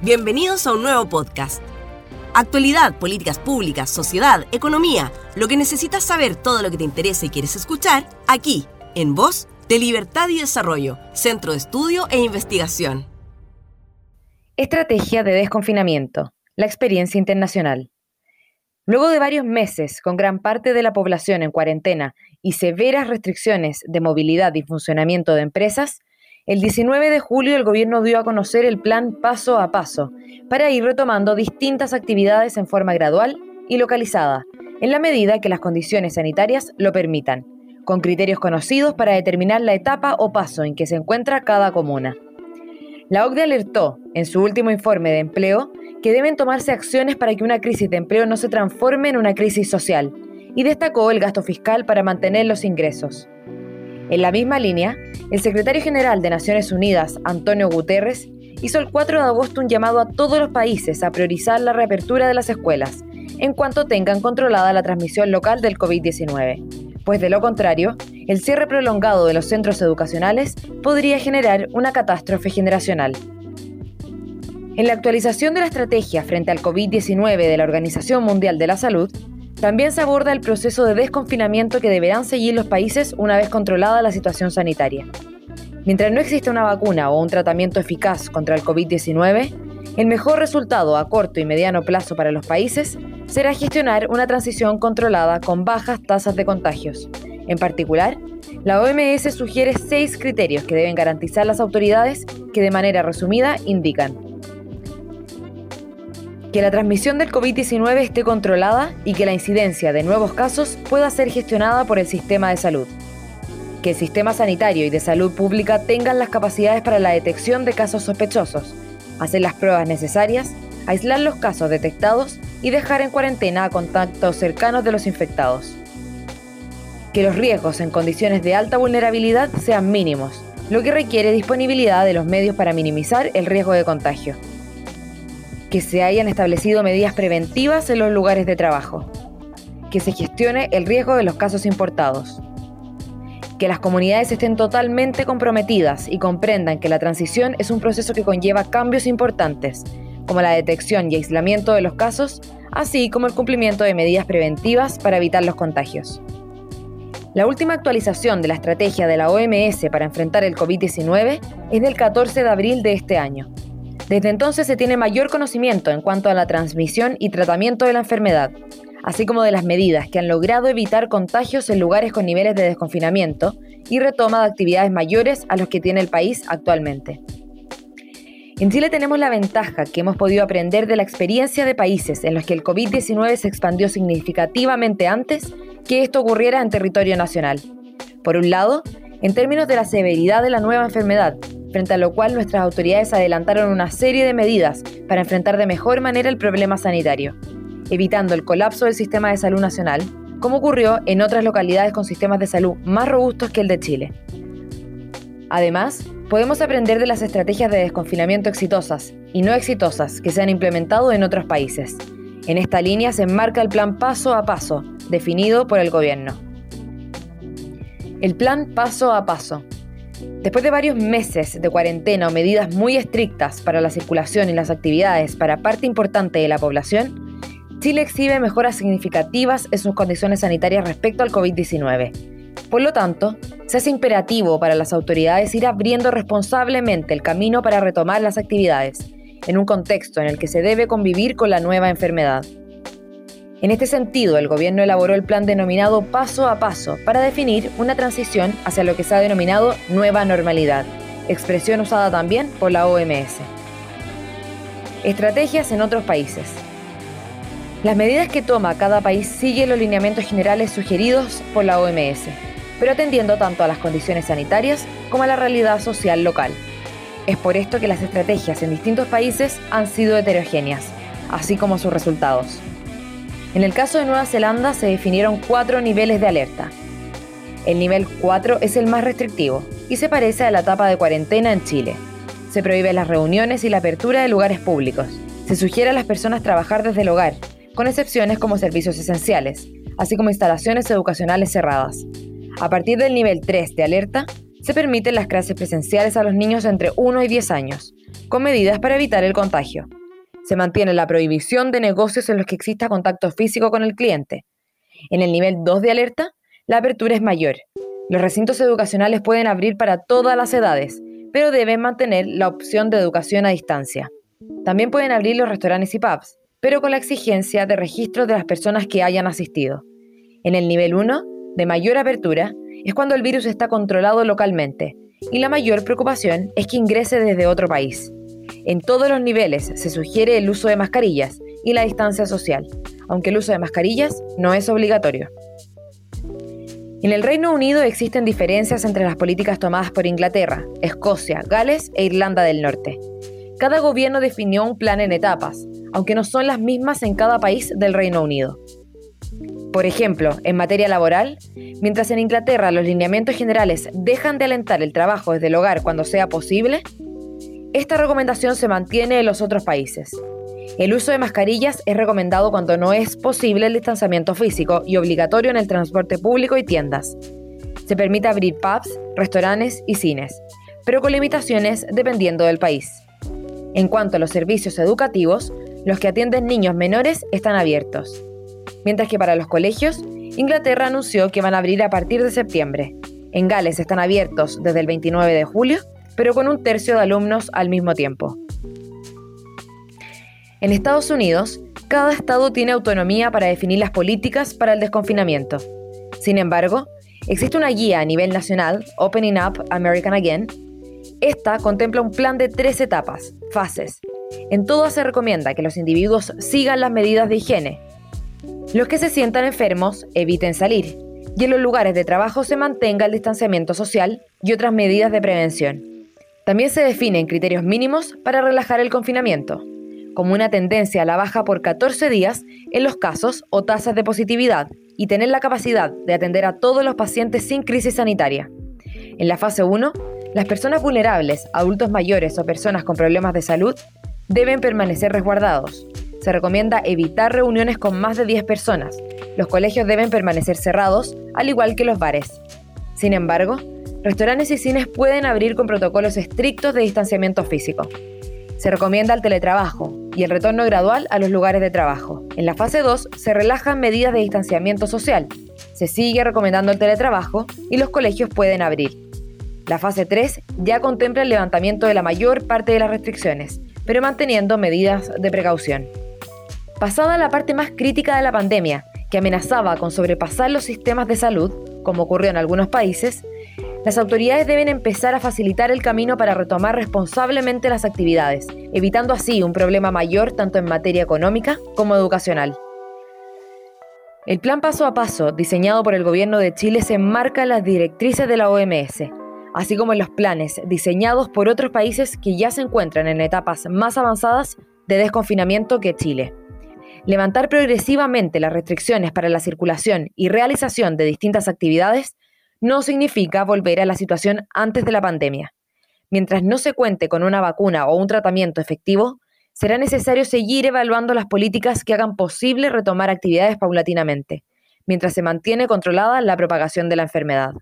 Bienvenidos a un nuevo podcast. Actualidad, políticas públicas, sociedad, economía, lo que necesitas saber, todo lo que te interesa y quieres escuchar, aquí, en Voz de Libertad y Desarrollo, Centro de Estudio e Investigación. Estrategia de desconfinamiento, la experiencia internacional. Luego de varios meses con gran parte de la población en cuarentena y severas restricciones de movilidad y funcionamiento de empresas, el 19 de julio el gobierno dio a conocer el plan paso a paso para ir retomando distintas actividades en forma gradual y localizada, en la medida que las condiciones sanitarias lo permitan, con criterios conocidos para determinar la etapa o paso en que se encuentra cada comuna. La OCDE alertó, en su último informe de empleo, que deben tomarse acciones para que una crisis de empleo no se transforme en una crisis social, y destacó el gasto fiscal para mantener los ingresos. En la misma línea, el secretario general de Naciones Unidas, Antonio Guterres, hizo el 4 de agosto un llamado a todos los países a priorizar la reapertura de las escuelas, en cuanto tengan controlada la transmisión local del COVID-19, pues de lo contrario, el cierre prolongado de los centros educacionales podría generar una catástrofe generacional. En la actualización de la estrategia frente al COVID-19 de la Organización Mundial de la Salud, también se aborda el proceso de desconfinamiento que deberán seguir los países una vez controlada la situación sanitaria. Mientras no exista una vacuna o un tratamiento eficaz contra el COVID-19, el mejor resultado a corto y mediano plazo para los países será gestionar una transición controlada con bajas tasas de contagios. En particular, la OMS sugiere seis criterios que deben garantizar las autoridades que de manera resumida indican que la transmisión del COVID-19 esté controlada y que la incidencia de nuevos casos pueda ser gestionada por el sistema de salud. Que el sistema sanitario y de salud pública tengan las capacidades para la detección de casos sospechosos, hacer las pruebas necesarias, aislar los casos detectados y dejar en cuarentena a contactos cercanos de los infectados. Que los riesgos en condiciones de alta vulnerabilidad sean mínimos, lo que requiere disponibilidad de los medios para minimizar el riesgo de contagio que se hayan establecido medidas preventivas en los lugares de trabajo, que se gestione el riesgo de los casos importados, que las comunidades estén totalmente comprometidas y comprendan que la transición es un proceso que conlleva cambios importantes, como la detección y aislamiento de los casos, así como el cumplimiento de medidas preventivas para evitar los contagios. La última actualización de la estrategia de la OMS para enfrentar el COVID-19 es del 14 de abril de este año. Desde entonces se tiene mayor conocimiento en cuanto a la transmisión y tratamiento de la enfermedad, así como de las medidas que han logrado evitar contagios en lugares con niveles de desconfinamiento y retoma de actividades mayores a los que tiene el país actualmente. En Chile tenemos la ventaja que hemos podido aprender de la experiencia de países en los que el COVID-19 se expandió significativamente antes que esto ocurriera en territorio nacional. Por un lado, en términos de la severidad de la nueva enfermedad, frente a lo cual nuestras autoridades adelantaron una serie de medidas para enfrentar de mejor manera el problema sanitario, evitando el colapso del sistema de salud nacional, como ocurrió en otras localidades con sistemas de salud más robustos que el de Chile. Además, podemos aprender de las estrategias de desconfinamiento exitosas y no exitosas que se han implementado en otros países. En esta línea se enmarca el plan paso a paso, definido por el gobierno. El plan paso a paso Después de varios meses de cuarentena o medidas muy estrictas para la circulación y las actividades para parte importante de la población, Chile exhibe mejoras significativas en sus condiciones sanitarias respecto al COVID-19. Por lo tanto, se hace imperativo para las autoridades ir abriendo responsablemente el camino para retomar las actividades, en un contexto en el que se debe convivir con la nueva enfermedad. En este sentido, el gobierno elaboró el plan denominado Paso a Paso para definir una transición hacia lo que se ha denominado nueva normalidad, expresión usada también por la OMS. Estrategias en otros países. Las medidas que toma cada país siguen los lineamientos generales sugeridos por la OMS, pero atendiendo tanto a las condiciones sanitarias como a la realidad social local. Es por esto que las estrategias en distintos países han sido heterogéneas, así como sus resultados. En el caso de Nueva Zelanda se definieron cuatro niveles de alerta. El nivel 4 es el más restrictivo y se parece a la etapa de cuarentena en Chile. Se prohíben las reuniones y la apertura de lugares públicos. Se sugiere a las personas trabajar desde el hogar, con excepciones como servicios esenciales, así como instalaciones educacionales cerradas. A partir del nivel 3 de alerta, se permiten las clases presenciales a los niños entre 1 y 10 años, con medidas para evitar el contagio. Se mantiene la prohibición de negocios en los que exista contacto físico con el cliente. En el nivel 2 de alerta, la apertura es mayor. Los recintos educacionales pueden abrir para todas las edades, pero deben mantener la opción de educación a distancia. También pueden abrir los restaurantes y pubs, pero con la exigencia de registro de las personas que hayan asistido. En el nivel 1, de mayor apertura, es cuando el virus está controlado localmente, y la mayor preocupación es que ingrese desde otro país. En todos los niveles se sugiere el uso de mascarillas y la distancia social, aunque el uso de mascarillas no es obligatorio. En el Reino Unido existen diferencias entre las políticas tomadas por Inglaterra, Escocia, Gales e Irlanda del Norte. Cada gobierno definió un plan en etapas, aunque no son las mismas en cada país del Reino Unido. Por ejemplo, en materia laboral, mientras en Inglaterra los lineamientos generales dejan de alentar el trabajo desde el hogar cuando sea posible, esta recomendación se mantiene en los otros países. El uso de mascarillas es recomendado cuando no es posible el distanciamiento físico y obligatorio en el transporte público y tiendas. Se permite abrir pubs, restaurantes y cines, pero con limitaciones dependiendo del país. En cuanto a los servicios educativos, los que atienden niños menores están abiertos. Mientras que para los colegios, Inglaterra anunció que van a abrir a partir de septiembre. En Gales están abiertos desde el 29 de julio, pero con un tercio de alumnos al mismo tiempo. En Estados Unidos, cada estado tiene autonomía para definir las políticas para el desconfinamiento. Sin embargo, existe una guía a nivel nacional, Opening Up American Again. Esta contempla un plan de tres etapas, fases. En todas se recomienda que los individuos sigan las medidas de higiene. Los que se sientan enfermos eviten salir y en los lugares de trabajo se mantenga el distanciamiento social y otras medidas de prevención. También se definen criterios mínimos para relajar el confinamiento como una tendencia a la baja por 14 días en los casos o tasas de positividad y tener la capacidad de atender a todos los pacientes sin crisis sanitaria. En la fase 1, las personas vulnerables, adultos mayores o personas con problemas de salud deben permanecer resguardados. Se recomienda evitar reuniones con más de 10 personas. Los colegios deben permanecer cerrados, al igual que los bares. Sin embargo, restaurantes y cines pueden abrir con protocolos estrictos de distanciamiento físico. Se recomienda el teletrabajo y el retorno gradual a los lugares de trabajo. En la fase 2 se relajan medidas de distanciamiento social. Se sigue recomendando el teletrabajo y los colegios pueden abrir. La fase 3 ya contempla el levantamiento de la mayor parte de las restricciones, pero manteniendo medidas de precaución. Pasada la parte más crítica de la pandemia, que amenazaba con sobrepasar los sistemas de salud, como ocurrió en algunos países, las autoridades deben empezar a facilitar el camino para retomar responsablemente las actividades, evitando así un problema mayor tanto en materia económica como educacional. El plan paso a paso diseñado por el gobierno de Chile se enmarca en las directrices de la OMS, así como en los planes diseñados por otros países que ya se encuentran en etapas más avanzadas de desconfinamiento que Chile. Levantar progresivamente las restricciones para la circulación y realización de distintas actividades no significa volver a la situación antes de la pandemia. Mientras no se cuente con una vacuna o un tratamiento efectivo, será necesario seguir evaluando las políticas que hagan posible retomar actividades paulatinamente, mientras se mantiene controlada la propagación de la enfermedad.